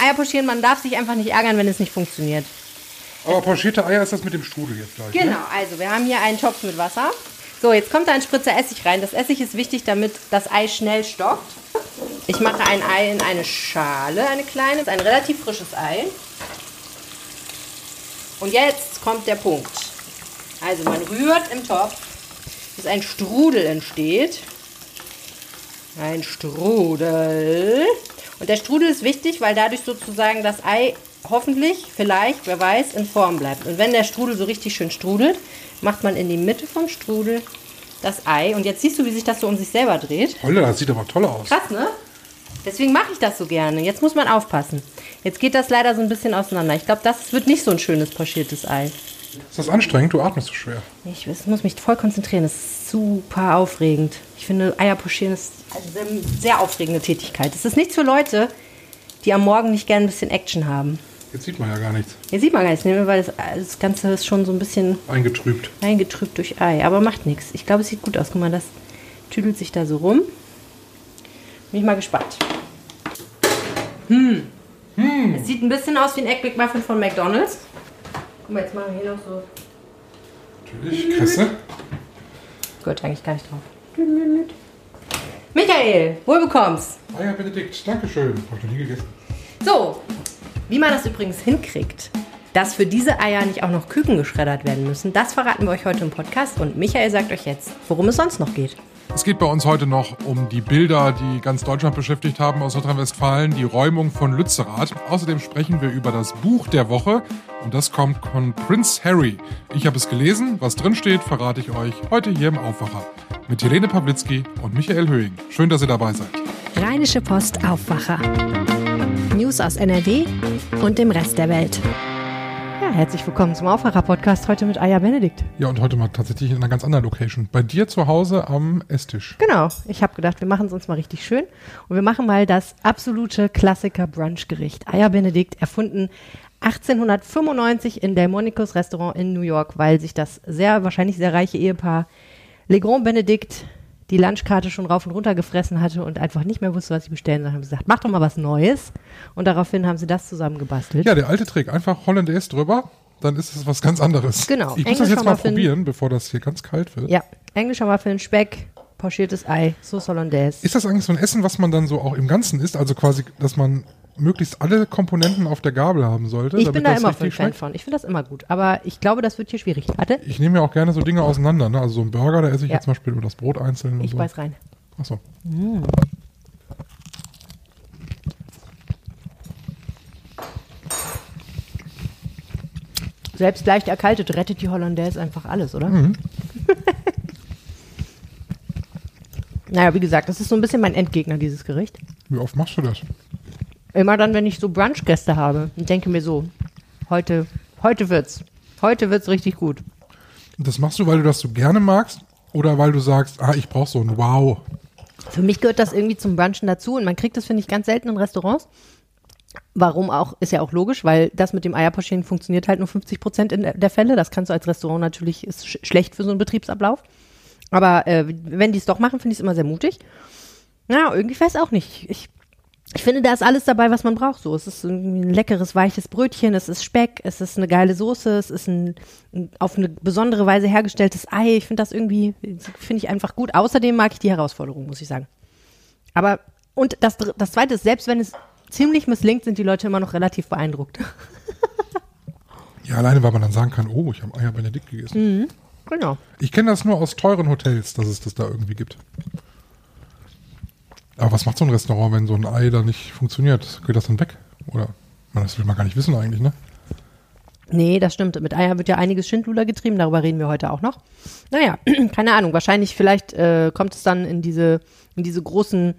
Eier pochieren, man darf sich einfach nicht ärgern, wenn es nicht funktioniert. Aber pochierte Eier ist das mit dem Strudel jetzt gleich. Genau, Ne? also wir haben hier einen Topf mit Wasser. So, jetzt kommt da ein Spritzer Essig rein. Das Essig ist wichtig, damit das Ei schnell stockt. Ich mache ein Ei in eine Schale, eine kleine, ein relativ frisches Ei. Und jetzt kommt der Punkt. Also man rührt im Topf, bis ein Strudel entsteht. Ein Strudel. Und der Strudel ist wichtig, weil dadurch sozusagen das Ei hoffentlich, vielleicht, wer weiß, in Form bleibt. Und wenn der Strudel so richtig schön strudelt, macht man in die Mitte vom Strudel das Ei. Und jetzt siehst du, wie sich das so um sich selber dreht. Holla, das sieht aber toll aus. Krass, ne? Deswegen mache ich das so gerne. Jetzt muss man aufpassen. Jetzt geht das leider so ein bisschen auseinander. Ich glaube, das wird nicht so ein schönes pochiertes Ei. Ist das anstrengend? Du atmest so schwer. Ich muss mich voll konzentrieren. Das ist super aufregend. Ich finde, Eier pochieren ist eine sehr, aufregende Tätigkeit. Es ist nichts für Leute, die am Morgen nicht gerne ein bisschen Action haben. Jetzt sieht man ja gar nichts. Hier sieht man gar nichts, ne, weil das, das Ganze ist schon so ein bisschen Eingetrübt. eingetrübt durch Ei. Aber macht nichts. Ich glaube, es sieht gut aus. Guck mal, das tüdelt sich da so rum. Bin ich mal gespannt. Hm. Es sieht ein bisschen aus wie ein Egg McMuffin von McDonalds. Guck mal, jetzt machen wir hier noch so. Natürlich. Kresse. Gehört eigentlich gar nicht drauf. Michael, wohl bekommst. Eier Benedikt, Dankeschön. Hab ich noch nie gegessen. So, wie man das übrigens hinkriegt, dass für diese Eier nicht auch noch Küken geschreddert werden müssen, das verraten wir euch heute im Podcast und Michael sagt euch jetzt, worum es sonst noch geht. Es geht bei uns heute noch um die Bilder, die ganz Deutschland beschäftigt haben aus Nordrhein-Westfalen, die Räumung von Lützerath. Außerdem sprechen wir über das Buch der Woche und das kommt von Prince Harry. Ich habe es gelesen, was drin steht, verrate ich euch heute hier im Aufwacher mit Helene Pawlitzki und Michael Höhing. Schön, dass ihr dabei seid. Rheinische Post Aufwacher. News aus NRW und dem Rest der Welt. Ja, herzlich willkommen zum Aufwacher-Podcast heute mit Eier Benedikt. Ja, und heute mal tatsächlich in einer ganz anderen Location. Bei dir zu Hause am Esstisch. Genau, ich habe gedacht, wir machen es uns mal richtig schön und wir machen mal das absolute Klassiker-Brunch-Gericht. Eier Benedikt, erfunden 1895 in Delmonicos Restaurant in New York, weil sich das sehr, wahrscheinlich sehr reiche Ehepaar Legrand Benedikt die Lunchkarte schon rauf und runter gefressen hatte und einfach nicht mehr wusste, was sie bestellen sollen. Haben sie gesagt, mach doch mal was Neues. Und daraufhin haben sie das zusammengebastelt. Ja, der alte Trick. Einfach Hollandaise drüber, dann ist es was ganz anderes. Genau. Ich muss das jetzt mal Muffin. probieren, bevor das hier ganz kalt wird. Ja, englischer Muffin, Speck, pochiertes Ei, Sauce Hollandaise. Ist das eigentlich so ein Essen, was man dann so auch im Ganzen isst? Also quasi, dass man möglichst alle Komponenten auf der Gabel haben sollte? Ich bin da immer ein Fan von. Ich finde das immer gut. Aber ich glaube, das wird hier schwierig. Warte, Ich nehme ja auch gerne so Dinge auseinander. Ne? Also so ein Burger, da esse ich Ja. jetzt zum Beispiel nur das Brot einzeln. Und ich so. beiß rein. Achso. Selbst leicht erkaltet rettet die Hollandaise einfach alles, oder? Mhm. naja, wie gesagt, das ist so ein bisschen mein Endgegner, dieses Gericht. Wie oft machst du das? Immer dann, wenn ich so Brunchgäste habe und denke mir so, heute, heute wird's. Heute wird's richtig gut. Das machst du, weil du das so gerne magst? Oder weil du sagst, ah, ich brauche so ein Wow. Für mich gehört das irgendwie zum Brunchen dazu und man kriegt das, finde ich, ganz selten in Restaurants. Warum auch, ist ja auch logisch, weil das mit dem Eierpochieren funktioniert halt nur 50 Prozent in der- der Fälle. Das kannst du als Restaurant natürlich, ist sch schlecht für so einen Betriebsablauf. Aber äh, wenn die es doch machen, finde ich es immer sehr mutig. Ja, irgendwie weiß auch nicht. Ich, ich finde, da ist alles dabei, was man braucht. So, es ist ein leckeres, weiches Brötchen, es ist Speck, es ist eine geile Soße, es ist ein, ein auf eine besondere Weise hergestelltes Ei. Ich finde das irgendwie, finde ich einfach gut. Außerdem mag ich die Herausforderung, muss ich sagen. Aber, und das, das zweite ist, selbst wenn es ziemlich misslingt, sind die Leute immer noch relativ beeindruckt. Ja, alleine, weil man dann sagen kann, oh, ich habe Eier Benedikt gegessen. genau. Ich kenne das nur aus teuren Hotels, dass es das da irgendwie gibt. Aber was macht so ein Restaurant, wenn so ein Ei da nicht funktioniert? Geht das dann weg? Oder? Man, Das will man gar nicht wissen eigentlich, ne? Nee, das stimmt. Mit Eier wird ja einiges Schindluder getrieben, darüber reden wir heute auch noch. Naja, keine Ahnung, wahrscheinlich, vielleicht äh, kommt es dann in diese, in diese großen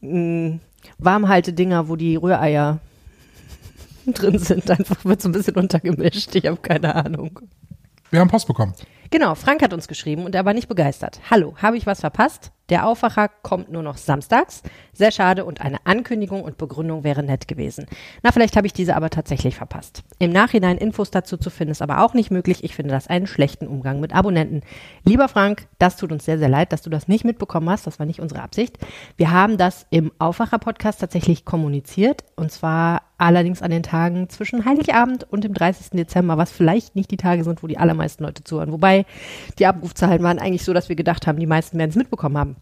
mh, Warmhaltedinger, wo die Rühreier drin sind. Einfach wird so ein bisschen untergemischt. Ich habe keine Ahnung. Wir haben Post bekommen. Genau, Frank hat uns geschrieben und er war nicht begeistert. Hallo, habe ich was verpasst? Der Aufwacher kommt nur noch samstags. Sehr schade und eine Ankündigung und Begründung wäre nett gewesen. Na, vielleicht habe ich diese aber tatsächlich verpasst. Im Nachhinein Infos dazu zu finden ist aber auch nicht möglich. Ich finde das einen schlechten Umgang mit Abonnenten. Lieber Frank, das tut uns sehr, sehr leid, dass du das nicht mitbekommen hast. Das war nicht unsere Absicht. Wir haben das im Aufwacher-Podcast tatsächlich kommuniziert und zwar allerdings an den Tagen zwischen Heiligabend und dem 30. Dezember, was vielleicht nicht die Tage sind, wo die allermeisten Leute zuhören. Wobei die Abrufzahlen waren eigentlich so, dass wir gedacht haben, die meisten werden es mitbekommen haben.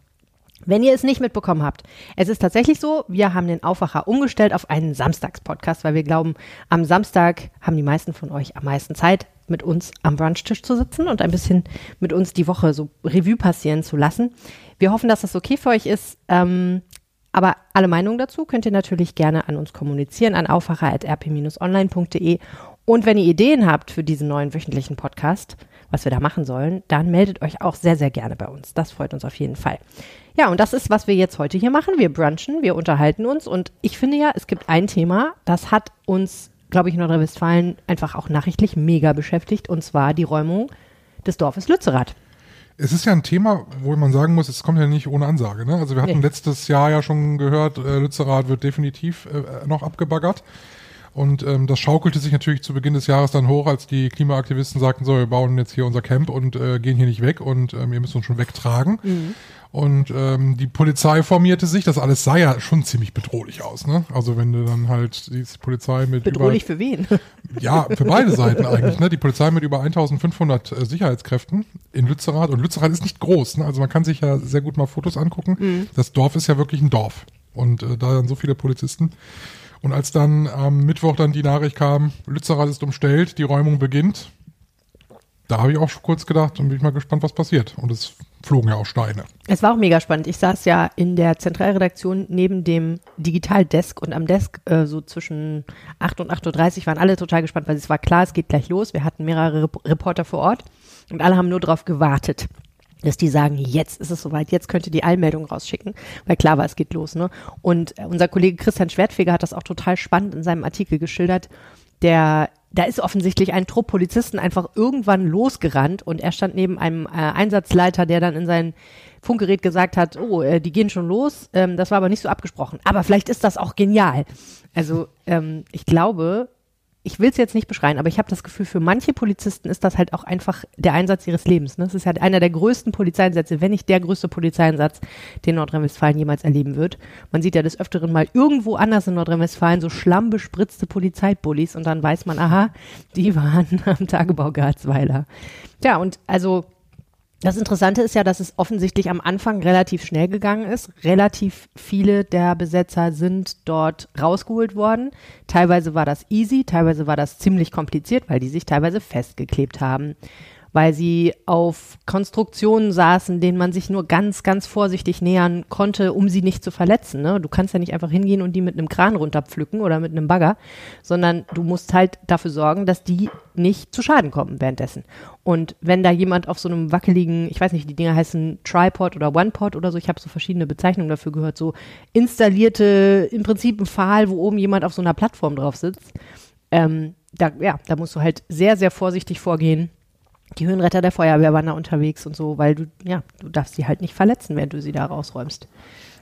Wenn ihr es nicht mitbekommen habt, es ist tatsächlich so, wir haben den Aufwacher umgestellt auf einen Samstagspodcast, weil wir glauben, am Samstag haben die meisten von euch am meisten Zeit, mit uns am Brunchtisch zu sitzen und ein bisschen mit uns die Woche so Revue passieren zu lassen. Wir hoffen, dass das okay für euch ist. Ähm, aber alle Meinungen dazu könnt ihr natürlich gerne an uns kommunizieren an aufwacher.rp-online.de. Und wenn ihr Ideen habt für diesen neuen wöchentlichen Podcast, was wir da machen sollen, dann meldet euch auch sehr, sehr gerne bei uns. Das freut uns auf jeden Fall. Ja, und das ist, was wir jetzt heute hier machen. Wir brunchen, wir unterhalten uns und ich finde ja, es gibt ein Thema, das hat uns, glaube ich, in Nordrhein-Westfalen einfach auch nachrichtlich mega beschäftigt und zwar die Räumung des Dorfes Lützerath. Es ist ja ein Thema, wo man sagen muss, es kommt ja nicht ohne Ansage. Ne? Also wir hatten nee. letztes Jahr ja schon gehört, äh, Lützerath wird definitiv äh, noch abgebaggert. Und ähm, das schaukelte sich natürlich zu Beginn des Jahres dann hoch, als die Klimaaktivisten sagten, so, wir bauen jetzt hier unser Camp und äh, gehen hier nicht weg und ähm, ihr müsst uns schon wegtragen. Mhm. Und ähm, die Polizei formierte sich, das alles sah ja schon ziemlich bedrohlich aus, ne? Also wenn du dann halt die Polizei mit bedrohlich über, für wen? Ja, für beide Seiten eigentlich, ne? Die Polizei mit über 1500 äh, Sicherheitskräften in Lützerath und Lützerath ist nicht groß, ne? Also man kann sich ja sehr gut mal Fotos angucken. Mhm. Das Dorf ist ja wirklich ein Dorf und äh, da dann so viele Polizisten. Und als dann am Mittwoch dann die Nachricht kam, Lützerath ist umstellt, die Räumung beginnt, da habe ich auch kurz gedacht und bin ich mal gespannt, was passiert. Und es flogen ja auch Steine. Es war auch mega spannend. Ich saß ja in der Zentralredaktion neben dem Digitaldesk und am Desk äh, so zwischen 8 und 8.30 Uhr waren alle total gespannt, weil es war klar, es geht gleich los. Wir hatten mehrere Rep Reporter vor Ort und alle haben nur darauf gewartet dass die sagen, jetzt ist es soweit, jetzt könnt ihr die Allmeldung rausschicken, weil klar war, es geht los. Ne? Und äh, unser Kollege Christian Schwertfeger hat das auch total spannend in seinem Artikel geschildert. Der da ist offensichtlich ein Trupp Polizisten einfach irgendwann losgerannt und er stand neben einem äh, Einsatzleiter, der dann in sein Funkgerät gesagt hat, oh, äh, die gehen schon los. Ähm, das war aber nicht so abgesprochen. Aber vielleicht ist das auch genial. Also ähm, ich glaube, ich will es jetzt nicht beschreien, aber ich habe das Gefühl, für manche Polizisten ist das halt auch einfach der Einsatz ihres Lebens. Ne? Das ist halt einer der größten Polizeieinsätze, wenn nicht der größte Polizeieinsatz, den Nordrhein-Westfalen jemals erleben wird. Man sieht ja des Öfteren mal irgendwo anders in Nordrhein-Westfalen so schlammbespritzte Polizeibullis und dann weiß man, aha, die waren am Tagebau Garzweiler. Ja, und also das Interessante ist ja, dass es offensichtlich am Anfang relativ schnell gegangen ist. Relativ viele der Besetzer sind dort rausgeholt worden. Teilweise war das easy, teilweise war das ziemlich kompliziert, weil die sich teilweise festgeklebt haben weil sie auf Konstruktionen saßen, denen man sich nur ganz, ganz vorsichtig nähern konnte, um sie nicht zu verletzen. Ne? Du kannst ja nicht einfach hingehen und die mit einem Kran runterpflücken oder mit einem Bagger, sondern du musst halt dafür sorgen, dass die nicht zu Schaden kommen währenddessen. Und wenn da jemand auf so einem wackeligen, ich weiß nicht, die Dinger heißen Tripod oder OnePod oder so, ich habe so verschiedene Bezeichnungen dafür gehört, so installierte, im Prinzip ein Pfahl, wo oben jemand auf so einer Plattform drauf sitzt. Ähm, da, ja, da musst du halt sehr, sehr vorsichtig vorgehen die Höhenretter der Feuerwehr waren da unterwegs und so, weil du, ja, du darfst sie halt nicht verletzen, während du sie da rausräumst.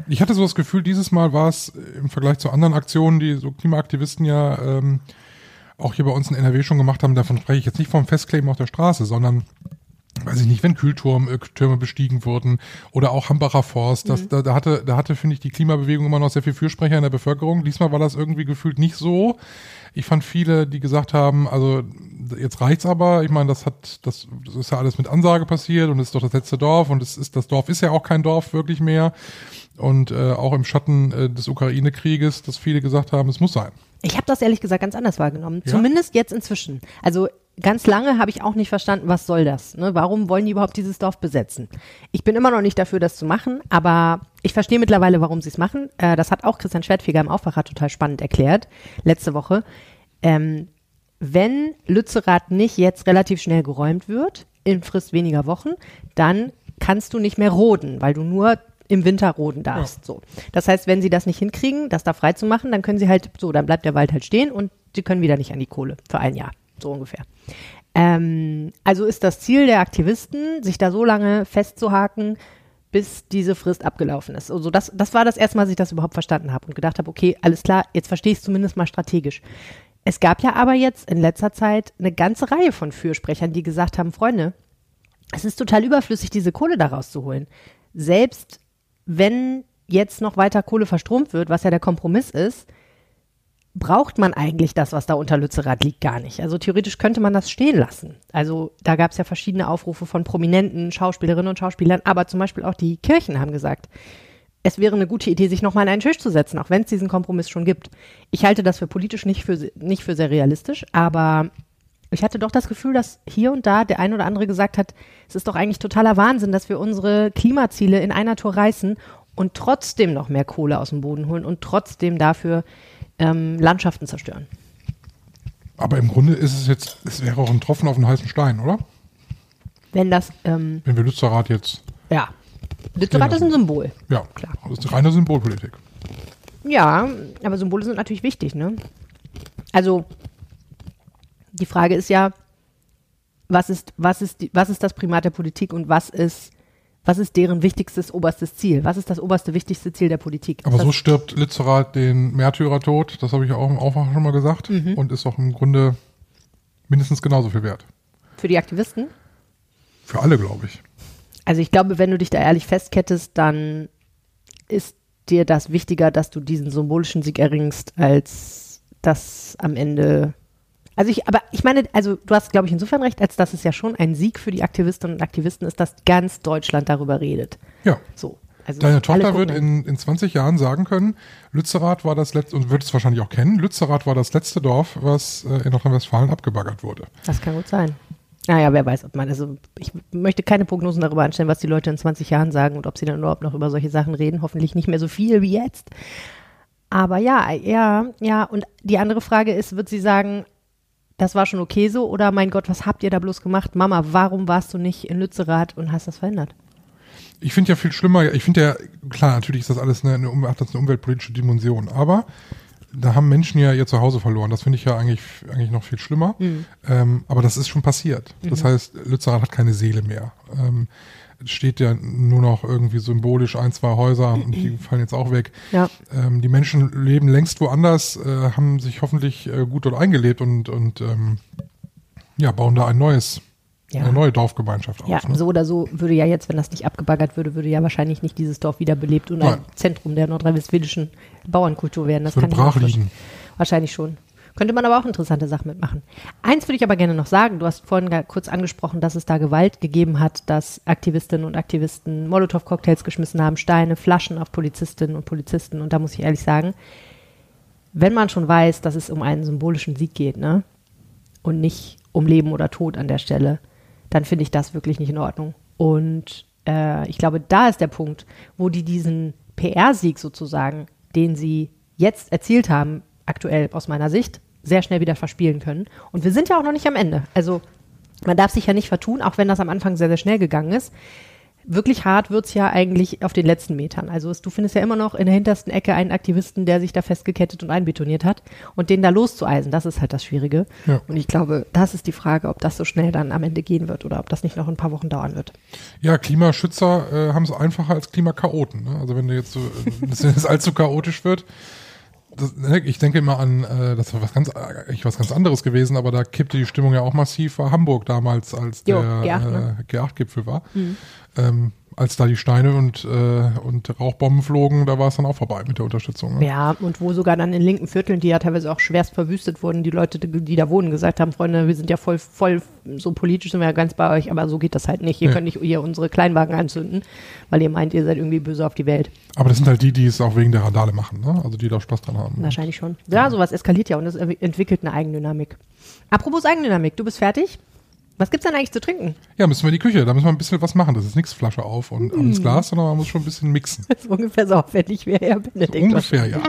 Ich hatte so das Gefühl, dieses Mal war es im Vergleich zu anderen Aktionen, die so Klimaaktivisten ja ähm, auch hier bei uns in NRW schon gemacht haben, davon spreche ich jetzt nicht vom Festkleben auf der Straße, sondern weiß ich nicht, wenn Kühltürme äh, bestiegen wurden oder auch Hambacher Forst, das, mhm. da, da hatte, da hatte, finde ich, die Klimabewegung immer noch sehr viel Fürsprecher in der Bevölkerung. Diesmal war das irgendwie gefühlt nicht so. Ich fand viele, die gesagt haben, also jetzt reicht's aber. Ich meine, das hat, das, das ist ja alles mit Ansage passiert und es ist doch das letzte Dorf und es ist, das Dorf ist ja auch kein Dorf wirklich mehr. Und äh, auch im Schatten äh, des Ukraine-Krieges, dass viele gesagt haben, es muss sein. Ich habe das ehrlich gesagt ganz anders wahrgenommen. Ja? Zumindest jetzt inzwischen. Also ganz lange habe ich auch nicht verstanden, was soll das? Ne? Warum wollen die überhaupt dieses Dorf besetzen? Ich bin immer noch nicht dafür, das zu machen, aber ich verstehe mittlerweile, warum sie es machen. Äh, das hat auch Christian Schwertfeger im Aufwacher total spannend erklärt, letzte Woche. Ähm, wenn Lützerath nicht jetzt relativ schnell geräumt wird, in Frist weniger Wochen, dann kannst du nicht mehr roden, weil du nur im Winter roden darfst. Ja. So. Das heißt, wenn sie das nicht hinkriegen, das da frei zu machen, dann können sie halt, so, dann bleibt der Wald halt stehen und sie können wieder nicht an die Kohle für ein Jahr. So ungefähr. Ähm, also ist das Ziel der Aktivisten, sich da so lange festzuhaken, bis diese Frist abgelaufen ist. Also das, das war das erste Mal, dass ich das überhaupt verstanden habe und gedacht habe, okay, alles klar, jetzt verstehe ich es zumindest mal strategisch. Es gab ja aber jetzt in letzter Zeit eine ganze Reihe von Fürsprechern, die gesagt haben, Freunde, es ist total überflüssig, diese Kohle daraus zu holen. Selbst wenn jetzt noch weiter Kohle verstromt wird, was ja der Kompromiss ist, braucht man eigentlich das, was da unter Lützerath liegt, gar nicht. Also theoretisch könnte man das stehen lassen. Also da gab es ja verschiedene Aufrufe von prominenten Schauspielerinnen und Schauspielern, aber zum Beispiel auch die Kirchen haben gesagt, es wäre eine gute Idee, sich nochmal an einen Tisch zu setzen, auch wenn es diesen Kompromiss schon gibt. Ich halte das für politisch nicht für, nicht für sehr realistisch, aber ich hatte doch das Gefühl, dass hier und da der ein oder andere gesagt hat, es ist doch eigentlich totaler Wahnsinn, dass wir unsere Klimaziele in einer Tour reißen und trotzdem noch mehr Kohle aus dem Boden holen und trotzdem dafür ähm, Landschaften zerstören. Aber im Grunde ist es jetzt, es wäre auch ein Tropfen auf den heißen Stein, oder? Wenn das, ähm, Wenn wir Lützerath jetzt, ja, Lützerath ist ein Symbol. ja, Klar. das ist reine Symbolpolitik. Ja, aber Symbole sind natürlich wichtig, ne? Also, die Frage ist ja, was ist, was ist, was ist das Primat der Politik und was ist, was ist deren wichtigstes, oberstes Ziel? Was ist das oberste, wichtigste Ziel der Politik? Aber so stirbt Lützerath den Märtyrertod, das habe ich auch im Aufwachen schon mal gesagt, Mhm. und ist auch im Grunde mindestens genauso viel wert. für die Aktivisten? Für alle, glaube ich. Also ich glaube, wenn du dich da ehrlich festkettest, dann ist dir das wichtiger, dass du diesen symbolischen Sieg erringst, als das am Ende. Also ich, aber ich meine, also du hast, glaube ich, insofern recht, als dass es ja schon ein Sieg für die Aktivistinnen und Aktivisten ist, dass ganz Deutschland darüber redet. Ja. So. Also Deine Tochter wird in, in 20 Jahren sagen können, Lützerath war das letzte, und wird es wahrscheinlich auch kennen, Lützerath war das letzte Dorf, was äh, in Nordrhein-Westfalen abgebaggert wurde. Das kann gut sein. Naja, wer weiß, ob man, also ich möchte keine Prognosen darüber anstellen, was die Leute in 20 Jahren sagen und ob sie dann überhaupt noch über solche Sachen reden. Hoffentlich nicht mehr so viel wie jetzt. Aber ja, ja, ja. Und die andere Frage ist, wird sie sagen, das war schon okay so oder mein Gott, was habt ihr da bloß gemacht? Mama, warum warst du nicht in Lützerath und hast das verhindert? Ich finde ja viel schlimmer, ich finde ja, klar, natürlich ist das alles eine, eine, hat das eine umweltpolitische Dimension, aber da haben Menschen ja ihr Zuhause verloren. Das finde ich ja eigentlich, eigentlich noch viel schlimmer. Ähm, aber das ist schon passiert. Das heißt, Lützerath hat keine Seele mehr. Ähm, steht ja nur noch irgendwie symbolisch ein, zwei Häuser und die fallen jetzt auch weg. Ja. Ähm, die Menschen leben längst woanders, äh, haben sich hoffentlich äh, gut dort eingelebt und, und ähm, ja, bauen da ein neues, Ja. eine neue Dorfgemeinschaft Ja, auf. Ne? so oder so würde ja jetzt, wenn das nicht abgebaggert würde, würde ja wahrscheinlich nicht dieses Dorf wiederbelebt und ein Nein. Zentrum der nordrhein-westfälischen Bauernkultur werden. Das Würde kann brach liegen. Wahrscheinlich schon. Könnte man aber auch interessante Sachen mitmachen. Eins würde ich aber gerne noch sagen. Du hast vorhin kurz angesprochen, dass es da Gewalt gegeben hat, dass Aktivistinnen und Aktivisten Molotow-Cocktails geschmissen haben, Steine, Flaschen auf Polizistinnen und Polizisten. Und da muss ich ehrlich sagen, wenn man schon weiß, dass es um einen symbolischen Sieg geht, ne? Und nicht um Leben oder Tod an der Stelle, dann finde ich das wirklich nicht in Ordnung. Und äh, ich glaube, da ist der Punkt, wo die diesen PR-Sieg sozusagen, den sie jetzt erzielt haben, aktuell aus meiner Sicht, sehr schnell wieder verspielen können. Und wir sind ja auch noch nicht am Ende. Also man darf sich ja nicht vertun, auch wenn das am Anfang sehr, sehr schnell gegangen ist. Wirklich hart wird's ja eigentlich auf den letzten Metern. Also es, du findest ja immer noch in der hintersten Ecke einen Aktivisten, der sich da festgekettet und einbetoniert hat. Und den da loszueisen, das ist halt das Schwierige. Ja. Und ich glaube, das ist die Frage, ob das so schnell dann am Ende gehen wird oder ob das nicht noch ein paar Wochen dauern wird. Ja, Klimaschützer äh, haben es einfacher als Klimakaoten. Ne? Also wenn du jetzt so, dass es allzu chaotisch wird. Das, ne, ich denke immer an, äh, das war was ganz, eigentlich was ganz anderes gewesen, aber da kippte die Stimmung ja auch massiv. War Hamburg damals, als der G8, ne? äh, G8-Gipfel war. Ähm, als da die Steine und, äh, und Rauchbomben flogen, da war es dann auch vorbei mit der Unterstützung. Ne? Ja, und wo sogar dann in linken Vierteln, die ja teilweise auch schwerst verwüstet wurden, die Leute, die da wohnen, gesagt haben, Freunde, wir sind ja voll, voll, so politisch sind wir ja ganz bei euch, aber so geht das halt nicht. Ihr Nee. könnt nicht hier unsere Kleinwagen anzünden, weil ihr meint, ihr seid irgendwie böse auf die Welt. Aber das sind halt die, die es auch wegen der Randale machen, ne? Also die da Spaß dran haben. Wahrscheinlich schon. Ja, sowas eskaliert ja und es entwickelt eine Eigendynamik. Apropos Eigendynamik, du bist fertig? Was gibt's denn eigentlich zu trinken? Ja, müssen wir in die Küche, da müssen wir ein bisschen was machen. Das ist nichts Flasche auf und Mm. ins Glas, sondern man muss schon ein bisschen mixen. Das ist ungefähr so aufwendig wie Herr Benedikt. Ungefähr, ja.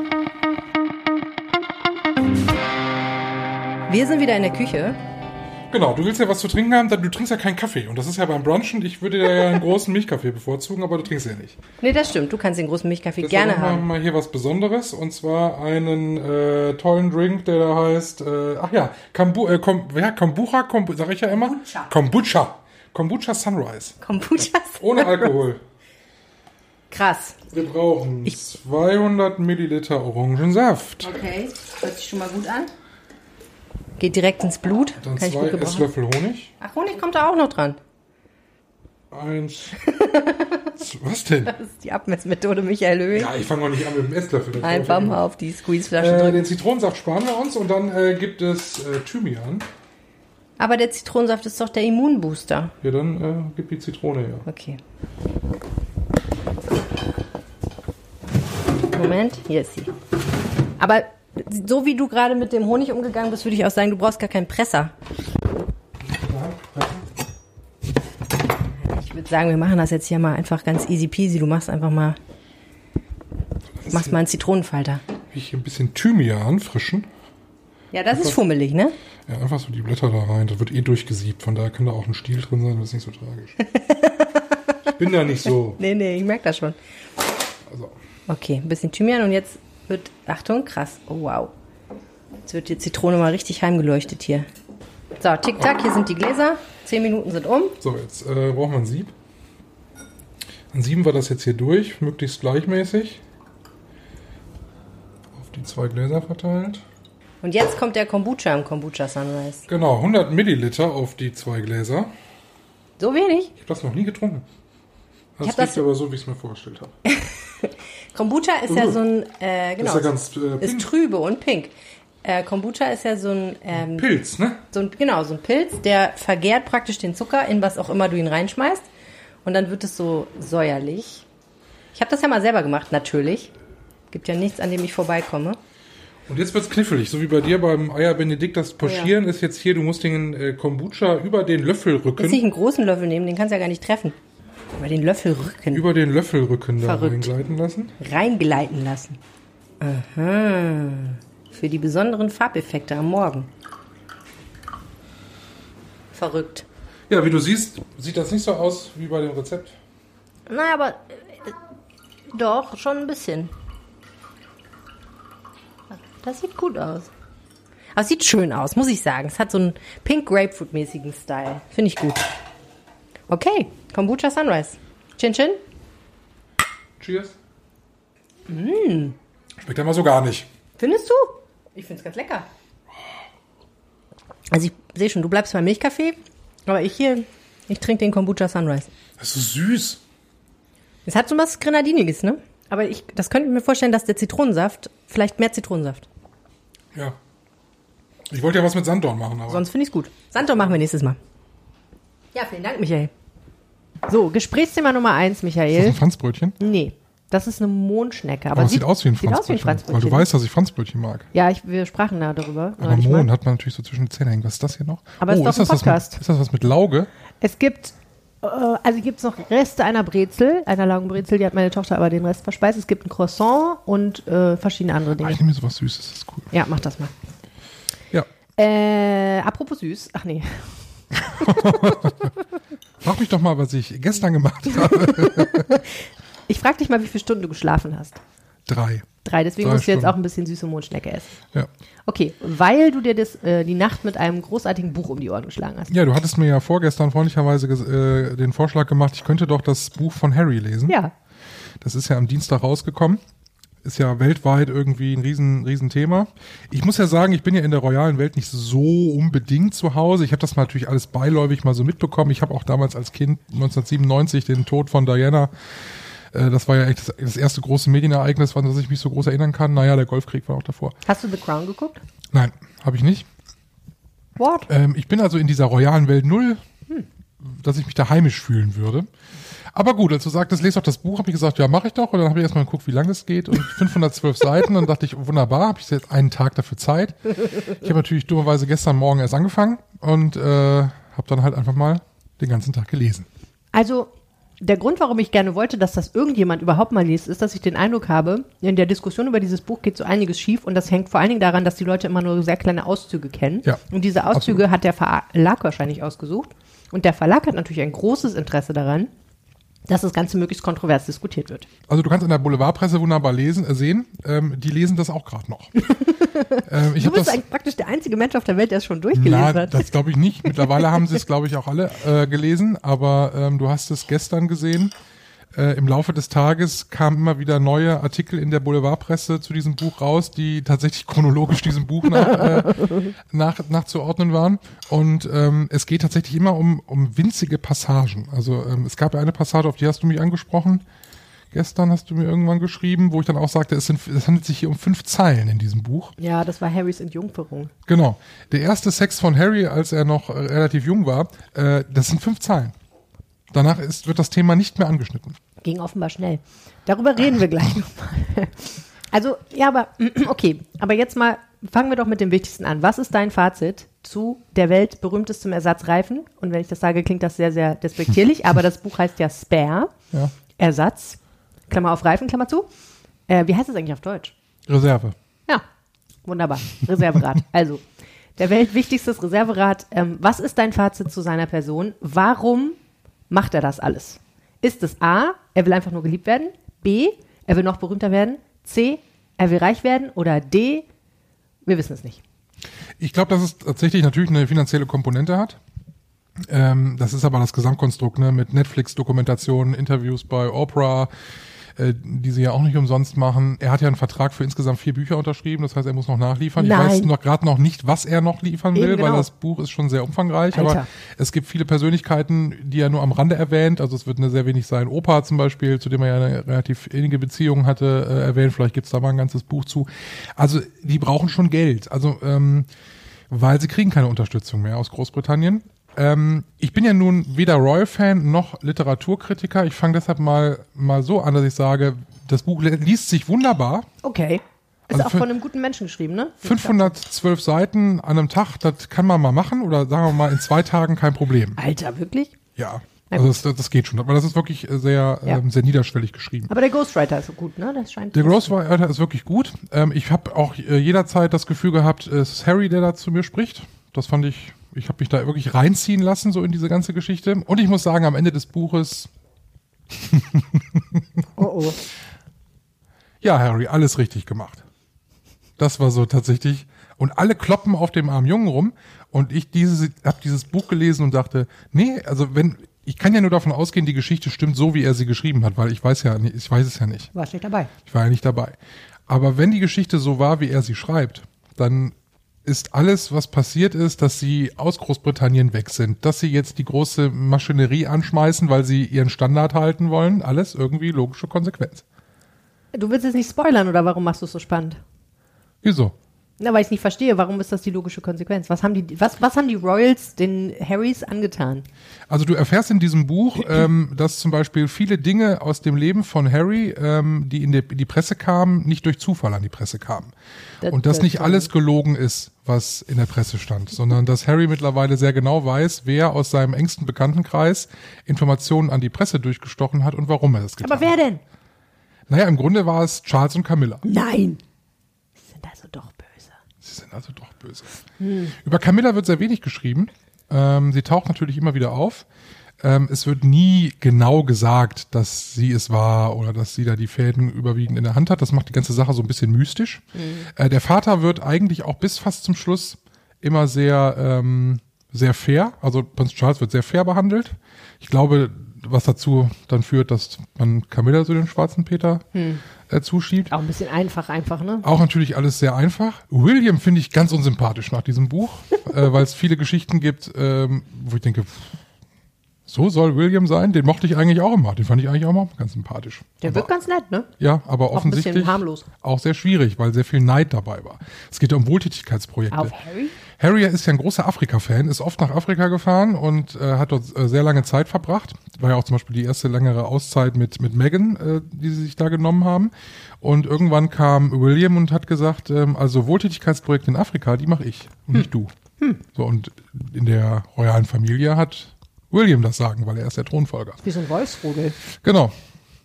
Wir sind wieder in der Küche. Genau, du willst ja was zu trinken haben, dann du trinkst ja keinen Kaffee. Und das ist ja beim Brunchen, ich würde dir ja einen großen Milchkaffee bevorzugen, aber du trinkst ja nicht. Nee, das stimmt. Du kannst den großen Milchkaffee Deshalb gerne machen wir haben. mal hier was Besonderes und zwar einen äh, tollen Drink, der da heißt, äh, ach ja, Kombu äh, Kom ja, Kombucha, Kombu sag ich ja immer. Kombucha. Kombucha. Kombucha Sunrise. Kombucha. Ohne Alkohol. Krass. Wir brauchen 200 Milliliter Orangensaft. Okay, hört sich schon mal gut an. Geht direkt ins Blut. Dann Kann ich zwei. Esslöffel Honig. Ach, Honig kommt da auch noch dran. Eins. Was denn? Das ist die Abmessmethode Michael Löwing. Ja, ich fange mal nicht an mit dem Esslöffel. Einfach mal auf die Squeezeflasche. Äh, drücken. den Zitronensaft sparen wir uns und dann äh, gibt es äh, Thymian. Aber der Zitronensaft ist doch der Immunbooster. Ja, dann äh, gib die Zitrone her. Okay. Moment, hier ist sie. Aber so wie du gerade mit dem Honig umgegangen bist, würde ich auch sagen, du brauchst gar keinen Presser. Ich würde sagen, wir machen das jetzt hier mal einfach ganz easy peasy. Du machst einfach mal, machst mal einen Zitronenfalter. Ich hier ein bisschen Thymian frischen. Ja, das ist fummelig, ne? Ja, einfach so die Blätter da rein. Das wird eh durchgesiebt. Von daher kann da auch ein Stiel drin sein. Das ist nicht so tragisch. ich bin da nicht so. Nee, nee, ich merke das schon. Also, Okay, ein bisschen Thymian und jetzt wird, Achtung, krass, oh wow. Jetzt wird die Zitrone mal richtig heimgeleuchtet hier. So, tick-tack, hier sind die Gläser. Zehn Minuten sind um. so, jetzt äh, brauchen wir ein Sieb. Dann sieben wir das jetzt hier durch, möglichst gleichmäßig. Auf die zwei Gläser verteilt. Und jetzt kommt der Kombucha im Kombucha Sunrise. Genau, 100 Milliliter auf die zwei Gläser. So wenig? Ich habe das noch nie getrunken. Das liegt das- aber so, wie ich es mir vorgestellt habe. Kombucha ist ja so ein, äh, genau, ist ja ganz äh, ist trübe und pink. Äh, Kombucha ist ja so ein, ähm, Pilz, ne? so ein, genau, so ein Pilz, der vergärt praktisch den Zucker in was auch immer du ihn reinschmeißt. Und dann wird es so säuerlich. Ich habe das ja mal selber gemacht, natürlich. Gibt ja nichts, an dem ich vorbeikomme. Und jetzt wird's knifflig, so wie bei dir beim Eier Benedikt. Das Pochieren ist jetzt hier, du musst den äh, Kombucha über den Löffelrücken, Jetzt nicht einen großen Löffel nehmen, den kannst du ja gar nicht treffen. Aber den Löffel rücken, über den Löffelrücken da Verrückt. reingleiten lassen. reingleiten lassen. Aha. Für die besonderen Farbeffekte am Morgen. Verrückt. Ja, wie du siehst, sieht das nicht so aus wie bei dem Rezept. Na, aber äh, doch, schon ein bisschen. Das sieht gut aus. Aber es sieht schön aus, muss ich sagen. Es hat so einen Pink Grapefruit-mäßigen Style. Finde ich gut. Okay, Kombucha Sunrise. Chin Chin? Cheers. Schmeckt ja mal so gar nicht. Findest du? Ich finde es ganz lecker. Also ich sehe schon, du bleibst beim Milchkaffee, aber ich hier, ich trinke den Kombucha Sunrise. Das ist so süß. Es hat so was Grenadiniges, ne? Aber ich, das könnte ich mir vorstellen, dass der Zitronensaft, vielleicht mehr Zitronensaft. Ja. Ich wollte ja was mit Sanddorn machen, aber. Sonst finde ich es gut. Santo machen wir nächstes Mal. Ja, vielen Dank, Michael. So, Gesprächsthema Nummer eins, ist das Michael. ein Franzbrötchen? Nee, das ist eine Mondschnecke. Aber, Aber sieht aus wie ein sieht aus wie ein Franzbrötchen. weil Franzbrötchen. du weißt, dass ich Franzbrötchen mag. Ja, ich, wir sprachen da darüber. Aber. Mohn hat man natürlich so zwischen den Zähnen hängen. Was ist das hier noch? Aber es ist doch ist, ein das was Podcast. mit, ist das was mit Lauge? Es gibt, äh, also gibt es noch Reste einer Brezel, einer Laugenbrezel, die hat meine Tochter aber den Rest verspeist. Es gibt ein Croissant und äh, verschiedene andere Ah, Dinge. ich nehme mir sowas Süßes, das ist cool. Ja, mach das mal. Ja. Äh, apropos süß, ach nee. Frag mich doch mal, was ich gestern gemacht habe. Ich frag dich mal, wie viele Stunden du geschlafen hast. Drei. Drei, deswegen Drei musst du jetzt auch ein bisschen süße Mondschnecke essen. Ja. Okay, weil du dir das, äh, die Nacht mit einem großartigen Buch um die Ohren geschlagen hast. ja, du hattest mir ja vorgestern freundlicherweise äh, den Vorschlag gemacht, ich könnte doch das Buch von Harry lesen. Ja, Das ist ja am Dienstag rausgekommen. Ist ja weltweit irgendwie ein riesen, riesen Thema. Ich muss ja sagen, ich bin ja in der royalen Welt nicht so unbedingt zu Hause. Ich habe das natürlich alles beiläufig mal so mitbekommen. Ich habe auch damals als Kind 1997 den Tod von Diana. äh, Das war ja echt das, das erste große Medienereignis, an das ich mich so groß erinnern kann. Naja, der Golfkrieg war auch davor. hast du The Crown geguckt? Nein, habe ich nicht. What? Ähm, ich bin also in dieser royalen Welt null, dass ich mich da heimisch fühlen würde. Aber gut, als du sagtest, lese doch das Buch, habe ich gesagt, ja, mache ich doch. Und dann habe ich erstmal geguckt, wie lang es geht. Und 512 Seiten. Und dachte ich, wunderbar, habe ich jetzt einen Tag dafür Zeit. Ich habe natürlich dummerweise gestern Morgen erst angefangen und äh, habe dann halt einfach mal den ganzen Tag gelesen. Also, der Grund, warum ich gerne wollte, dass das irgendjemand überhaupt mal liest, ist, dass ich den Eindruck habe, in der Diskussion über dieses Buch geht so einiges schief und das hängt vor allen Dingen daran, dass die Leute immer nur sehr kleine Auszüge kennen. Ja, und diese Auszüge hat der Verlag wahrscheinlich ausgesucht. Und der Verlag hat natürlich ein großes Interesse daran, dass das Ganze möglichst kontrovers diskutiert wird. Also du kannst in der Boulevardpresse wunderbar lesen, äh, sehen. Ähm, die lesen das auch gerade noch. ähm, ich Du bist das, eigentlich praktisch der einzige Mensch auf der Welt, der es schon durchgelesen Na, hat. das glaube ich nicht. Mittlerweile haben sie es, glaube ich, auch alle äh, gelesen, aber ähm, du hast es gestern gesehen. Äh, Im Laufe des Tages kamen immer wieder neue Artikel in der Boulevardpresse zu diesem Buch raus, die tatsächlich chronologisch diesem Buch nach, äh, nach, nachzuordnen waren. Und ähm, es geht tatsächlich immer um, um winzige Passagen. Also ähm, es gab ja eine Passage, auf die hast du mich angesprochen. Gestern hast du mir irgendwann geschrieben, wo ich dann auch sagte, es, sind, es handelt sich hier um fünf Zeilen in diesem Buch. Ja, das war Harrys Entjungferung. Genau. Der erste Sex von Harry, als er noch äh, relativ jung war, äh, das sind fünf Zeilen. Danach ist, wird das Thema nicht mehr angeschnitten. Ging offenbar schnell. Darüber reden wir gleich nochmal. Also, ja, aber okay. Aber jetzt mal fangen wir doch mit dem Wichtigsten an. Was ist dein Fazit zu der Welt berühmtestem Ersatzreifen? Und wenn ich das sage, klingt das sehr, sehr despektierlich, aber das Buch heißt ja Spare, Ja. Ersatz, Klammer auf Reifen, Klammer zu. Äh, wie heißt das eigentlich auf Deutsch? Reserve. Ja, wunderbar. Reserverad. also, der weltwichtigstes Reserverad. Ähm, was ist dein Fazit zu seiner Person? Warum macht er das alles? Ist es A, er will einfach nur geliebt werden? B, er will noch berühmter werden? C, er will reich werden? Oder D, wir wissen es nicht. Ich glaube, dass es tatsächlich natürlich eine finanzielle Komponente hat. Ähm, das ist aber das Gesamtkonstrukt, ne? Mit Netflix-Dokumentationen, Interviews bei Oprah, äh, die sie ja auch nicht umsonst machen. Er hat ja einen Vertrag für insgesamt vier Bücher unterschrieben, das heißt, er muss noch nachliefern. Nein. Ich weiß noch gerade noch nicht, was er noch liefern will, Eben, genau. weil das Buch ist schon sehr umfangreich. Aber Alter. es gibt viele Persönlichkeiten, die er nur am Rande erwähnt. Also es wird eine sehr wenig sein. Opa zum Beispiel, zu dem er ja eine relativ innige Beziehung hatte, äh, erwähnt. Vielleicht gibt's da mal ein ganzes Buch zu. Also die brauchen schon Geld. Also ähm, weil sie kriegen keine Unterstützung mehr aus Großbritannien. Ähm, ich bin ja nun weder Royal-Fan noch Literaturkritiker. Ich fange deshalb mal, mal so an, dass ich sage, das Buch liest sich wunderbar. Okay. Ist Also auch von einem guten Menschen geschrieben, ne? 512 Seiten an einem Tag, das kann man mal machen oder sagen wir mal in zwei Tagen kein Problem. Alter, wirklich? Ja, also das, das geht schon. Aber das ist wirklich äh, sehr, Ja. ähm, sehr niederschwellig geschrieben. Aber der Ghostwriter ist so gut, ne? Das scheint. Der Ghostwriter ist wirklich gut. Ähm, ich habe auch äh, jederzeit das Gefühl gehabt, es ist Harry, der da zu mir spricht. Das fand ich, ich habe mich da wirklich reinziehen lassen, so in diese ganze Geschichte. Und ich muss sagen, am Ende des Buches, Oh oh. ja, Harry, alles richtig gemacht. Das war so tatsächlich. Und alle kloppen auf dem armen Jungen rum. Und ich diese, habe dieses Buch gelesen und dachte, nee, also wenn, ich kann ja nur davon ausgehen, die Geschichte stimmt so, wie er sie geschrieben hat, weil ich weiß ja, nicht- ich weiß es ja nicht. Warst nicht dabei. Ich war ja nicht dabei. Aber wenn die Geschichte so war, wie er sie schreibt, dann ist alles, was passiert ist, dass sie aus Großbritannien weg sind, dass sie jetzt die große Maschinerie anschmeißen, weil sie ihren Standard halten wollen, alles irgendwie logische Konsequenz. Du willst jetzt nicht spoilern oder warum machst du es so spannend? Wieso? Na, weil ich nicht verstehe, warum ist das die logische Konsequenz? Was haben die, was, was haben die Royals den Harrys angetan? Also du erfährst in diesem Buch, ähm, dass zum Beispiel viele Dinge aus dem Leben von Harry, ähm, die in, in die Presse kamen, nicht durch Zufall an die Presse kamen. Das- Und dass das- nicht alles gelogen ist, was in der Presse stand, sondern dass Harry mittlerweile sehr genau weiß, wer aus seinem engsten Bekanntenkreis Informationen an die Presse durchgestochen hat und warum er das getan Aber wer hat. denn? Naja, im Grunde war es Charles und Camilla. Nein. Die sind also doch böse. Sie sind also doch böse. Über Camilla wird sehr wenig geschrieben. Ähm, sie taucht natürlich immer wieder auf. Ähm, es wird nie genau gesagt, dass sie es war oder dass sie da die Fäden überwiegend in der Hand hat. Das macht die ganze Sache so ein bisschen mystisch. Äh, der Vater wird eigentlich auch bis fast zum Schluss immer sehr, ähm, sehr fair. Also Prinz Charles wird sehr fair behandelt. Ich glaube, was dazu dann führt, dass man Camilla so den schwarzen Peter äh, zuschiebt. Auch ein bisschen einfach, einfach, ne? Auch natürlich alles sehr einfach. William finde ich ganz unsympathisch nach diesem Buch, äh, weil es viele Geschichten gibt, ähm, wo ich denke, pff, so soll William sein. Den mochte ich eigentlich auch immer. Den fand ich eigentlich auch mal ganz sympathisch. Der aber, wirkt ganz nett, ne? ja, aber Auch ein bisschen offensichtlich harmlos. auch sehr schwierig, weil sehr viel Neid dabei war. Es geht ja um Wohltätigkeitsprojekte. Auf Harry? Harry ist ja ein großer Afrika-Fan, ist oft nach Afrika gefahren und äh, hat dort äh, sehr lange Zeit verbracht. War ja auch zum Beispiel die erste längere Auszeit mit, mit Meghan, äh, die sie sich da genommen haben. Und irgendwann kam William und hat gesagt, ähm, also Wohltätigkeitsprojekte in Afrika, die mache ich und nicht du. So, und in der royalen Familie hat William das Sagen, weil er ist der Thronfolger. Wie so ein Wolfsrudel. Genau.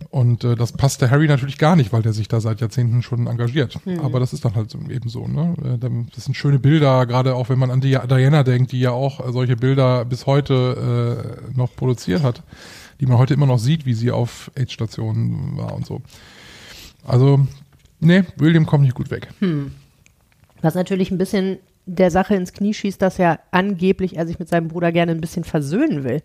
Und äh, das passte Harry natürlich gar nicht, weil der sich da seit Jahrzehnten schon engagiert. Aber das ist dann halt eben so. Ne? Äh, Das sind schöne Bilder, gerade auch wenn man an die Diana denkt, die ja auch solche Bilder bis heute äh, noch produziert hat, die man heute immer noch sieht, wie sie auf AIDS-Stationen war und so. Also, nee, William kommt nicht gut weg. Was natürlich ein bisschen der Sache ins Knie schießt, dass er angeblich er sich mit seinem Bruder gerne ein bisschen versöhnen will.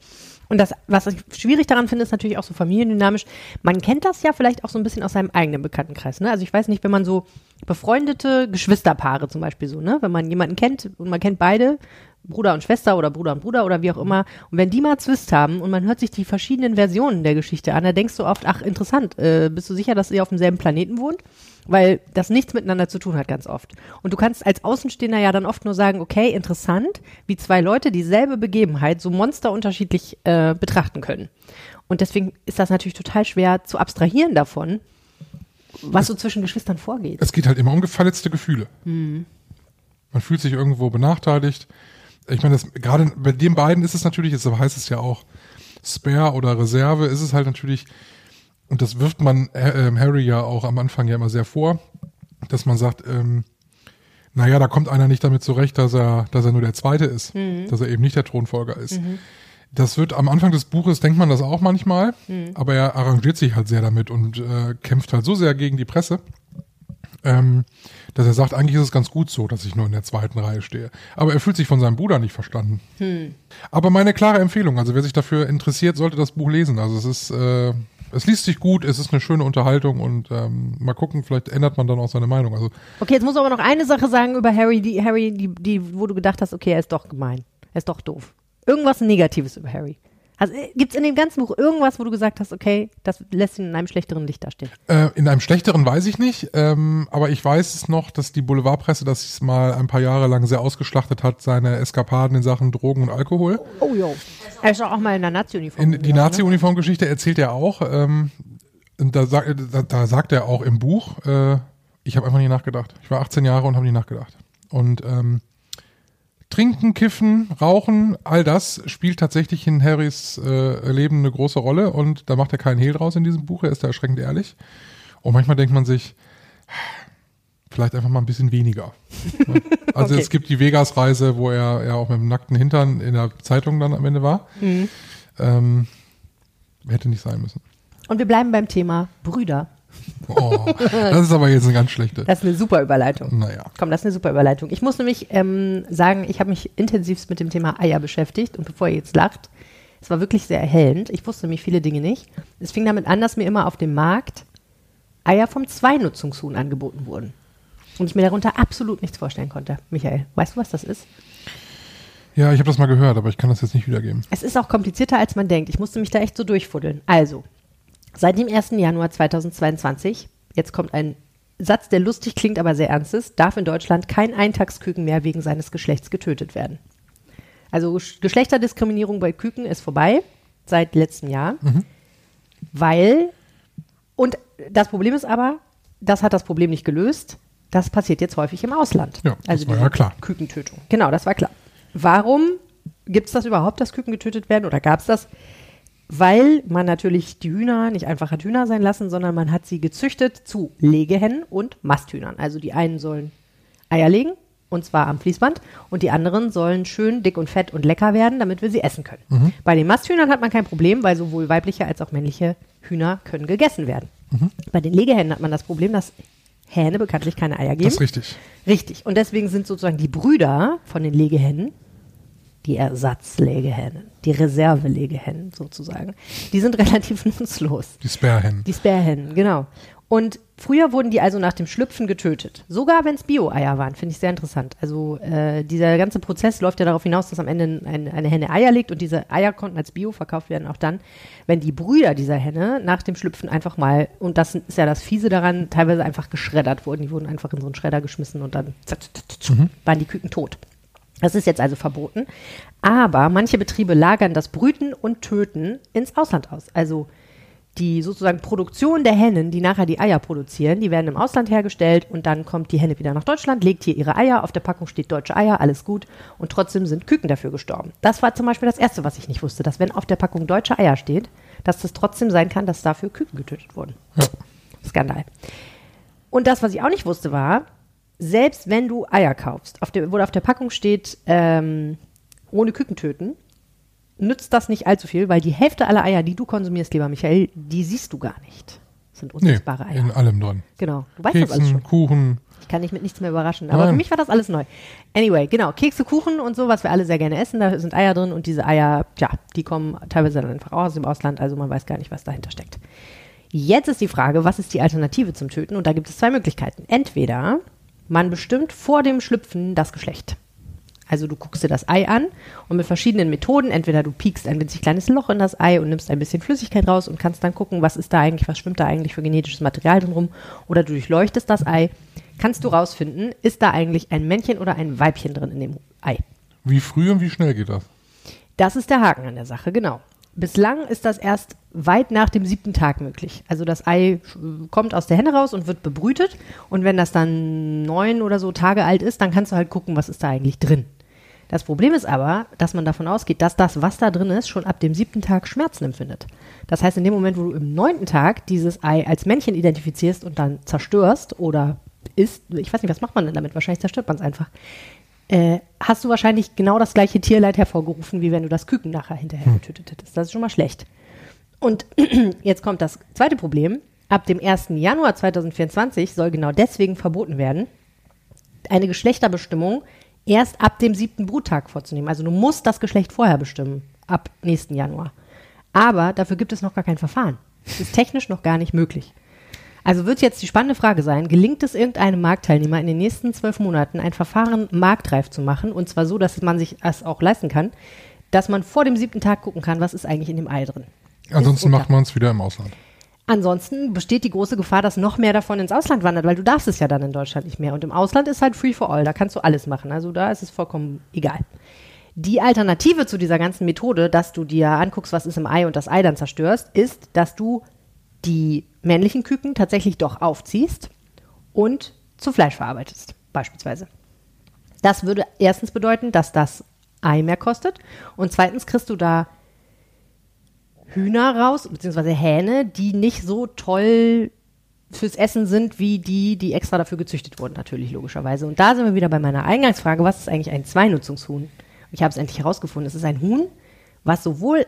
Und das, was ich schwierig daran finde, ist natürlich auch so familiendynamisch. Man kennt das ja vielleicht auch so ein bisschen aus seinem eigenen Bekanntenkreis. Ne? Also ich weiß nicht, wenn man so befreundete Geschwisterpaare zum Beispiel so, ne, wenn man jemanden kennt und man kennt beide, Bruder und Schwester oder Bruder und Bruder oder wie auch immer. Und wenn die mal Zwist haben und man hört sich die verschiedenen Versionen der Geschichte an, da denkst du oft, ach interessant, äh, bist du sicher, dass ihr auf demselben Planeten wohnt? Weil das nichts miteinander zu tun hat ganz oft. Und du kannst als Außenstehender ja dann oft nur sagen, okay, interessant, wie zwei Leute dieselbe Begebenheit so monsterunterschiedlich äh, betrachten können. Und deswegen ist das natürlich total schwer zu abstrahieren davon, was so zwischen Geschwistern vorgeht. Es geht halt immer um verletzte Gefühle. Man fühlt sich irgendwo benachteiligt. Ich meine, gerade bei den beiden ist es natürlich, jetzt heißt es ja auch Spare oder Reserve, ist es halt natürlich, und das wirft man äh, ähm, Harry ja auch am Anfang ja immer sehr vor, dass man sagt, ähm, naja, da kommt einer nicht damit zurecht, dass er, dass er nur der Zweite ist, dass er eben nicht der Thronfolger ist. Das wird am Anfang des Buches, denkt man das auch manchmal, aber er arrangiert sich halt sehr damit und äh, kämpft halt so sehr gegen die Presse, ähm, dass er sagt, eigentlich ist es ganz gut so, dass ich nur in der zweiten Reihe stehe. Aber er fühlt sich von seinem Bruder nicht verstanden. Aber meine klare Empfehlung, also wer sich dafür interessiert, sollte das Buch lesen. Also es ist, äh, es liest sich gut, es ist eine schöne Unterhaltung und ähm, mal gucken, vielleicht ändert man dann auch seine Meinung. Also Okay, jetzt muss aber noch eine Sache sagen über Harry, die Harry, die, die, wo du gedacht hast, okay, er ist doch gemein. Er ist doch doof. Irgendwas Negatives über Harry. Also gibt es in dem ganzen Buch irgendwas, wo du gesagt hast, okay, das lässt ihn in einem schlechteren Licht dastehen? Äh, in einem schlechteren weiß ich nicht, ähm, aber ich weiß es noch, dass die Boulevardpresse das mal ein paar Jahre lang sehr ausgeschlachtet hat, seine Eskapaden in Sachen Drogen und Alkohol. Oh jo. Er ist auch mal in der Nazi-Uniform. In die ne? Nazi-Uniform-Geschichte erzählt er auch. Ähm, da, sagt- da, da sagt er auch im Buch, äh, ich habe einfach nicht nachgedacht. Ich war 18 Jahre und habe nicht nachgedacht. Und ähm, Trinken, Kiffen, Rauchen, all das spielt tatsächlich in Harrys äh, Leben eine große Rolle und da macht er keinen Hehl draus in diesem Buch, er ist da erschreckend ehrlich. Und manchmal denkt man sich, vielleicht einfach mal ein bisschen weniger. Ne? Also Okay. es gibt die Vegas-Reise, wo er ja auch mit dem nackten Hintern in der Zeitung dann am Ende war. Mhm. Ähm, hätte nicht sein müssen. Und wir bleiben beim Thema Brüder. Oh, das ist aber jetzt eine ganz schlechte. Das ist eine super Überleitung. Naja. Komm, das ist eine super Überleitung. Ich muss nämlich ähm, sagen, ich habe mich intensivst mit dem Thema Eier beschäftigt und bevor ihr jetzt lacht, es war wirklich sehr erhellend. Ich wusste nämlich viele Dinge nicht. Es fing damit an, dass mir immer auf dem Markt Eier vom Zweinutzungshuhn angeboten wurden. Und ich mir darunter absolut nichts vorstellen konnte. Michael, weißt du, was das ist? Ja, ich habe das mal gehört, aber ich kann das jetzt nicht wiedergeben. Es ist auch komplizierter, als man denkt. Ich musste mich da echt so durchfuddeln. Also, seit dem 1. Januar 2022, jetzt kommt ein Satz, der lustig klingt, aber sehr ernst ist, darf in Deutschland kein Eintagsküken mehr wegen seines Geschlechts getötet werden. Also Sch- Geschlechterdiskriminierung bei Küken ist vorbei seit letztem Jahr, weil, und das Problem ist aber, das hat das Problem nicht gelöst, das passiert jetzt häufig im Ausland. Ja, das also war diese ja klar. Kükentötung. Genau, das war klar. Warum gibt es das überhaupt, dass Küken getötet werden oder gab es das? Weil man natürlich die Hühner nicht einfach hat Hühner sein lassen, sondern man hat sie gezüchtet zu Legehennen und Masthühnern. Also die einen sollen Eier legen, und zwar am Fließband, und die anderen sollen schön dick und fett und lecker werden, damit wir sie essen können. Bei den Masthühnern hat man kein Problem, weil sowohl weibliche als auch männliche Hühner können gegessen werden. Bei den Legehennen hat man das Problem, dass Hähne bekanntlich keine Eier geben. Das ist richtig. Richtig. Und deswegen sind sozusagen die Brüder von den Legehennen, die Ersatzlegehennen, die Reservelegehennen sozusagen, die sind relativ nutzlos. Die Sparehennen. Die Sperrhennen, genau. Und früher wurden die also nach dem Schlüpfen getötet. Sogar wenn es Bio-Eier waren, finde ich sehr interessant. Also äh, dieser ganze Prozess läuft ja darauf hinaus, dass am Ende ein, eine Henne Eier legt und diese Eier konnten als Bio verkauft werden, auch dann, wenn die Brüder dieser Henne nach dem Schlüpfen einfach mal, und das ist ja das Fiese daran, teilweise einfach geschreddert wurden. Die wurden einfach in so einen Schredder geschmissen und dann zack, waren die Küken tot. Das ist jetzt also verboten. Aber manche Betriebe lagern das Brüten und Töten ins Ausland aus. Also die sozusagen Produktion der Hennen, die nachher die Eier produzieren, die werden im Ausland hergestellt und dann kommt die Henne wieder nach Deutschland, legt hier ihre Eier, auf der Packung steht deutsche Eier, alles gut und trotzdem sind Küken dafür gestorben. Das war zum Beispiel das Erste, was ich nicht wusste, dass wenn auf der Packung deutsche Eier steht, dass das trotzdem sein kann, dass dafür Küken getötet wurden. Skandal. Und das, was ich auch nicht wusste, war, selbst wenn du Eier kaufst, auf der, wo auf der Packung steht, ähm, ohne Küken töten, nützt das nicht allzu viel, weil die Hälfte aller Eier, die du konsumierst, lieber Michael, die siehst du gar nicht. Das sind Nee, unsichtbare Eier. in allem drin. Genau. Du weißt das alles Keksen, schon. Kuchen, Ich kann dich mit nichts mehr überraschen. Aber Nein. für mich war das alles neu. Anyway, genau. Kekse, Kuchen und so, was wir alle sehr gerne essen. Da sind Eier drin und diese Eier, ja, die kommen teilweise dann einfach auch aus dem Ausland. Also man weiß gar nicht, was dahinter steckt. Jetzt ist die Frage, was ist die Alternative zum Töten? Und da gibt es zwei Möglichkeiten. Entweder man bestimmt vor dem Schlüpfen das Geschlecht. Also du guckst dir das Ei an und mit verschiedenen Methoden, entweder du piekst ein winzig kleines Loch in das Ei und nimmst ein bisschen Flüssigkeit raus und kannst dann gucken, was ist da eigentlich, was schwimmt da eigentlich für genetisches Material drin rum, oder du durchleuchtest das Ei, kannst du rausfinden, ist da eigentlich ein Männchen oder ein Weibchen drin in dem Ei. Wie früh und wie schnell geht das? Das ist der Haken an der Sache, genau. Bislang ist das erst weit nach dem siebten Tag möglich. Also das Ei sch- kommt aus der Henne raus und wird bebrütet. Und wenn das dann neun oder so Tage alt ist, dann kannst du halt gucken, was ist da eigentlich drin. Das Problem ist aber, dass man davon ausgeht, dass das, was da drin ist, schon ab dem siebten Tag Schmerzen empfindet. Das heißt, in dem Moment, wo du im neunten Tag dieses Ei als Männchen identifizierst und dann zerstörst oder isst, ich weiß nicht, was macht man denn damit? Wahrscheinlich zerstört man es einfach. Äh, hast du wahrscheinlich genau das gleiche Tierleid hervorgerufen, wie wenn du das Küken nachher hinterher getötet hättest. Das ist schon mal schlecht. Und jetzt kommt das zweite Problem. Ab dem 1. Januar 2024 soll genau deswegen verboten werden, eine Geschlechterbestimmung erst ab dem siebten Bruttag vorzunehmen. Also du musst das Geschlecht vorher bestimmen, ab nächsten Januar. Aber dafür gibt es noch gar kein Verfahren. Das ist technisch noch gar nicht möglich. Also wird jetzt die spannende Frage sein, gelingt es irgendeinem Marktteilnehmer in den nächsten zwölf Monaten ein Verfahren marktreif zu machen, und zwar so, dass man sich das auch leisten kann, dass man vor dem siebten Tag gucken kann, was ist eigentlich in dem Ei drin. Ansonsten macht man es wieder im Ausland. Ansonsten besteht die große Gefahr, dass noch mehr davon ins Ausland wandert, weil du darfst es ja dann in Deutschland nicht mehr. Und im Ausland ist halt free for all, da kannst du alles machen. Also da ist es vollkommen egal. Die Alternative zu dieser ganzen Methode, dass du dir anguckst, was ist im Ei und das Ei dann zerstörst, ist, dass du die männlichen Küken tatsächlich doch aufziehst und zu Fleisch verarbeitest, beispielsweise. Das würde erstens bedeuten, dass das Ei mehr kostet und zweitens kriegst du da Hühner raus, beziehungsweise Hähne, die nicht so toll fürs Essen sind, wie die, die extra dafür gezüchtet wurden, natürlich, logischerweise. Und da sind wir wieder bei meiner Eingangsfrage, was ist eigentlich ein Zweinutzungshuhn? Ich habe es endlich herausgefunden. Es ist ein Huhn, was sowohl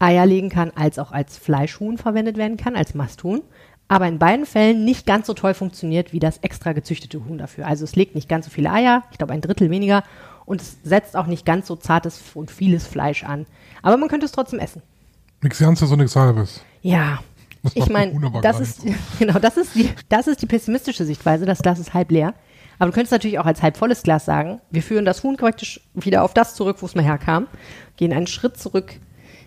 Eier legen kann, als auch als Fleischhuhn verwendet werden kann, als Masthuhn. Aber in beiden Fällen nicht ganz so toll funktioniert wie das extra gezüchtete Huhn dafür. Also es legt nicht ganz so viele Eier, ich glaube ein Drittel weniger. Und es setzt auch nicht ganz so zartes und vieles Fleisch an. Aber man könnte es trotzdem essen. Nix Ganzes und nix Halbes. Ja. Das Ich meine, aber das ist genau, das ist die das ist die pessimistische Sichtweise, das Glas ist halb leer. Aber du könntest natürlich auch als halb volles Glas sagen, wir führen das Huhn praktisch wieder auf das zurück, wo es mal herkam, gehen einen Schritt zurück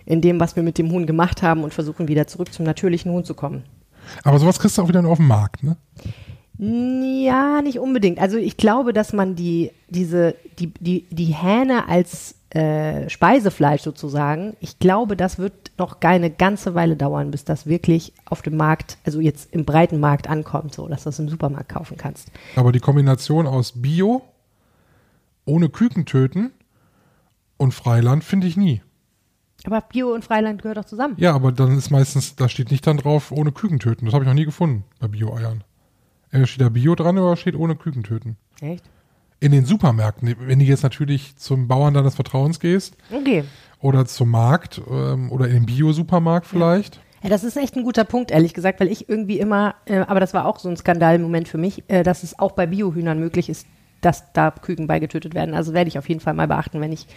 in dem, was wir mit dem Huhn gemacht haben und versuchen wieder zurück zum natürlichen Huhn zu kommen. Aber sowas kriegst du auch wieder auf dem Markt, ne? Ja, nicht unbedingt. Also ich glaube, dass man die, diese, die, die, die Hähne als äh, Speisefleisch sozusagen, ich glaube, das wird noch gar eine ganze Weile dauern, bis das wirklich auf dem Markt, also jetzt im breiten Markt ankommt, so dass du das im Supermarkt kaufen kannst. Aber die Kombination aus Bio, ohne Küken töten und Freiland finde ich nie. Aber Bio und Freiland gehört doch zusammen. Ja, aber dann ist meistens, da steht nicht dann drauf, ohne Küken töten. Das habe ich noch nie gefunden bei Bio-Eiern. Entweder steht da Bio dran oder steht ohne Küken töten. Echt? In den Supermärkten, wenn du jetzt natürlich zum Bauern deines Vertrauens gehst Okay. oder zum Markt ähm, oder in den Bio-Supermarkt vielleicht. Ja, das ist echt ein guter Punkt, ehrlich gesagt, weil ich irgendwie immer, äh, aber das war auch so ein Skandalmoment für mich, äh, dass es auch bei Biohühnern möglich ist, dass da Küken beigetötet werden. Also werde ich auf jeden Fall mal beachten, wenn ich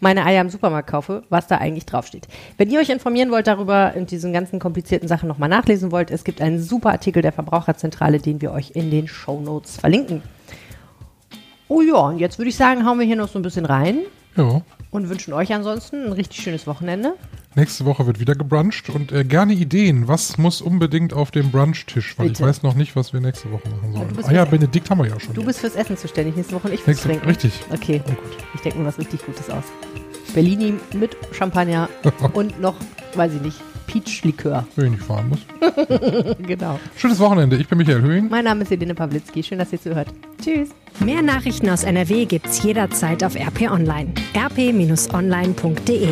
meine Eier im Supermarkt kaufe, was da eigentlich draufsteht. Wenn ihr euch informieren wollt darüber und diesen ganzen komplizierten Sachen nochmal nachlesen wollt, es gibt einen super Artikel der Verbraucherzentrale, den wir euch in den Show Notes verlinken. Oh ja, und jetzt würde ich sagen, hauen wir hier noch so ein bisschen rein Ja. Und wünschen euch ansonsten ein richtig schönes Wochenende. Nächste Woche wird wieder gebruncht und äh, gerne Ideen. Was muss unbedingt auf dem Brunchtisch? Weil Bitte. ich weiß noch nicht, was wir nächste Woche machen sollen. Ah ja, Benedikt haben wir ja schon. Du bist fürs Essen zuständig nächste Woche und ich fürs Nächste, Trinken. richtig. Okay, Oh gut. ich denke mir was richtig Gutes aus. Bellini mit Champagner und noch, weiß ich nicht, Peach-Likör. Wenn ich nicht fahren muss. Genau. Schönes Wochenende. Ich bin Michael Höhing. Mein Name ist Helene Pawlitzki. Schön, dass ihr zuhört. Tschüss. Mehr Nachrichten aus NRW gibt's jederzeit auf RP Online. rp-online.de